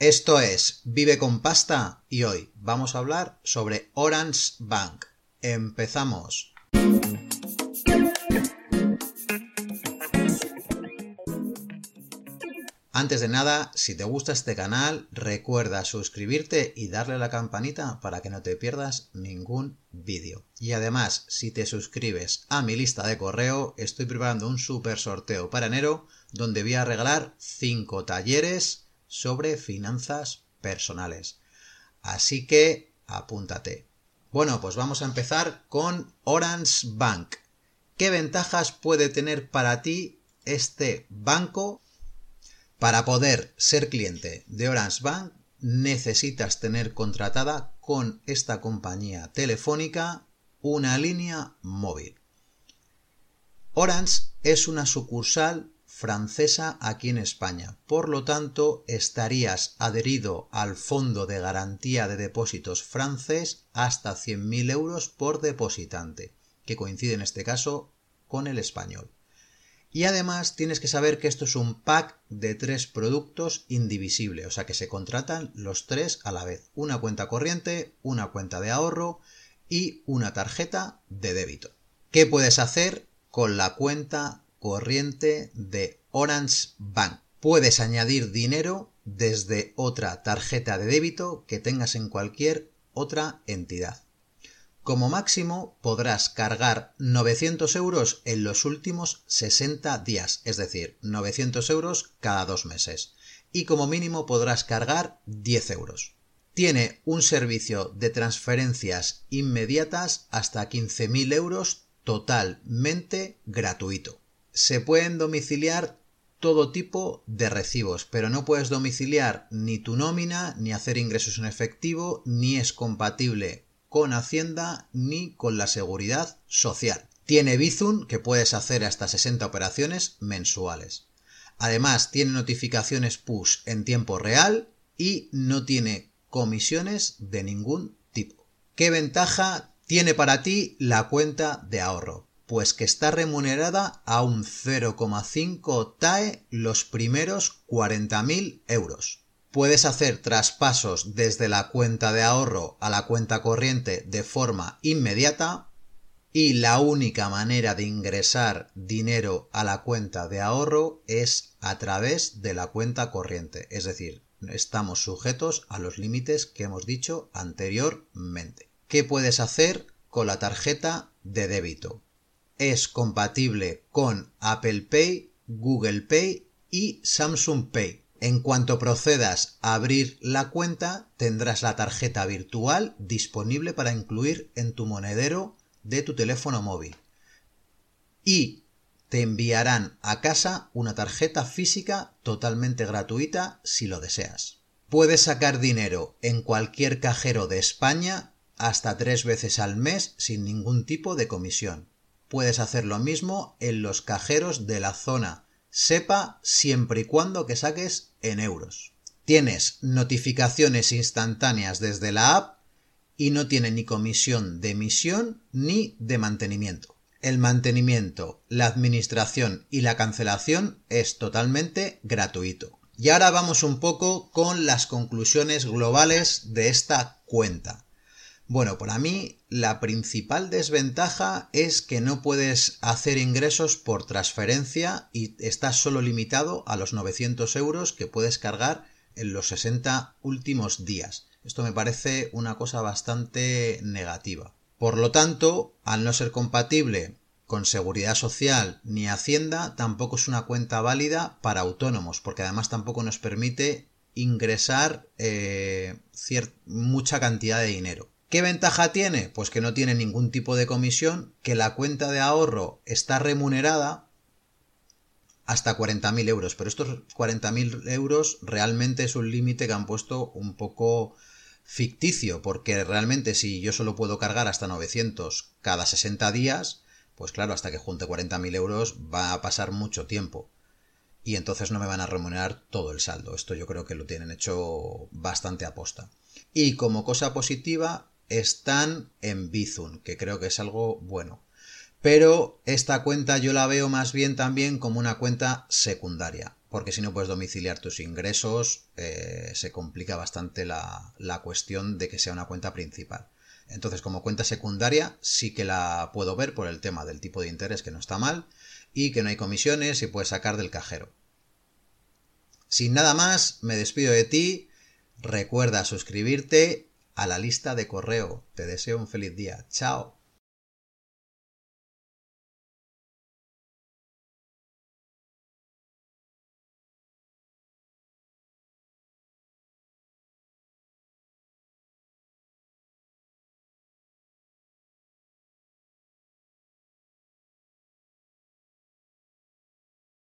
Esto es Vive con Pasta y hoy vamos a hablar sobre Orange Bank. Empezamos. Antes de nada, si te gusta este canal, recuerda suscribirte y darle a la campanita para que no te pierdas ningún vídeo. Y además, si te suscribes a mi lista de correo, estoy preparando un super sorteo para enero donde voy a regalar 5 talleres sobre finanzas personales. Así que apúntate. Bueno, pues vamos a empezar con Orange Bank. ¿Qué ventajas puede tener para ti este banco para poder ser cliente de Orange Bank necesitas tener contratada con esta compañía telefónica una línea móvil. Orange es una sucursal francesa aquí en España, por lo tanto estarías adherido al Fondo de Garantía de Depósitos francés hasta 100.000 euros por depositante, que coincide en este caso con el español. Y además tienes que saber que esto es un pack de tres productos indivisible, o sea que se contratan los tres a la vez. Una cuenta corriente, una cuenta de ahorro y una tarjeta de débito. ¿Qué puedes hacer con la cuenta corriente de Orange Bank? Puedes añadir dinero desde otra tarjeta de débito que tengas en cualquier otra entidad. Como máximo podrás cargar 900 euros en los últimos 60 días, es decir, 900 euros cada dos meses. Y como mínimo podrás cargar 10 euros. Tiene un servicio de transferencias inmediatas hasta 15.000 euros totalmente gratuito. Se pueden domiciliar todo tipo de recibos, pero no puedes domiciliar ni tu nómina, ni hacer ingresos en efectivo, ni es compatible con Hacienda ni con la Seguridad Social. Tiene Bizum que puedes hacer hasta 60 operaciones mensuales. Además tiene notificaciones push en tiempo real y no tiene comisiones de ningún tipo. ¿Qué ventaja tiene para ti la cuenta de ahorro? Pues que está remunerada a un 0,5 TAE los primeros 40.000 euros. Puedes hacer traspasos desde la cuenta de ahorro a la cuenta corriente de forma inmediata y la única manera de ingresar dinero a la cuenta de ahorro es a través de la cuenta corriente, es decir, estamos sujetos a los límites que hemos dicho anteriormente. ¿Qué puedes hacer con la tarjeta de débito? Es compatible con Apple Pay, Google Pay y Samsung Pay. En cuanto procedas a abrir la cuenta, tendrás la tarjeta virtual disponible para incluir en tu monedero de tu teléfono móvil. Y te enviarán a casa una tarjeta física totalmente gratuita si lo deseas. Puedes sacar dinero en cualquier cajero de España hasta tres veces al mes sin ningún tipo de comisión. Puedes hacer lo mismo en los cajeros de la zona sepa siempre y cuando que saques en euros. Tienes notificaciones instantáneas desde la app y no tiene ni comisión de emisión ni de mantenimiento. El mantenimiento, la administración y la cancelación es totalmente gratuito. Y ahora vamos un poco con las conclusiones globales de esta cuenta. Bueno, para mí la principal desventaja es que no puedes hacer ingresos por transferencia y estás solo limitado a los 900 euros que puedes cargar en los 60 últimos días. Esto me parece una cosa bastante negativa. Por lo tanto, al no ser compatible con seguridad social ni hacienda, tampoco es una cuenta válida para autónomos, porque además tampoco nos permite ingresar eh, mucha cantidad de dinero. ¿Qué ventaja tiene? Pues que no tiene ningún tipo de comisión, que la cuenta de ahorro está remunerada hasta 40.000 euros, pero estos 40.000 euros realmente es un límite que han puesto un poco ficticio, porque realmente si yo solo puedo cargar hasta 900 cada 60 días, pues claro, hasta que junte 40.000 euros va a pasar mucho tiempo. Y entonces no me van a remunerar todo el saldo. Esto yo creo que lo tienen hecho bastante aposta. Y como cosa positiva, están en Bizum, que creo que es algo bueno. Pero esta cuenta yo la veo más bien también como una cuenta secundaria. porque si no puedes domiciliar tus ingresos, eh, se complica bastante la, la cuestión de que sea una cuenta principal. Entonces, como cuenta secundaria, sí que la puedo ver por el tema del tipo de interés que no está mal y que no hay comisiones y puedes sacar del cajero. Sin nada más, me despido de ti. Recuerda suscribirte a la lista de correo. Te deseo un feliz día. Chao.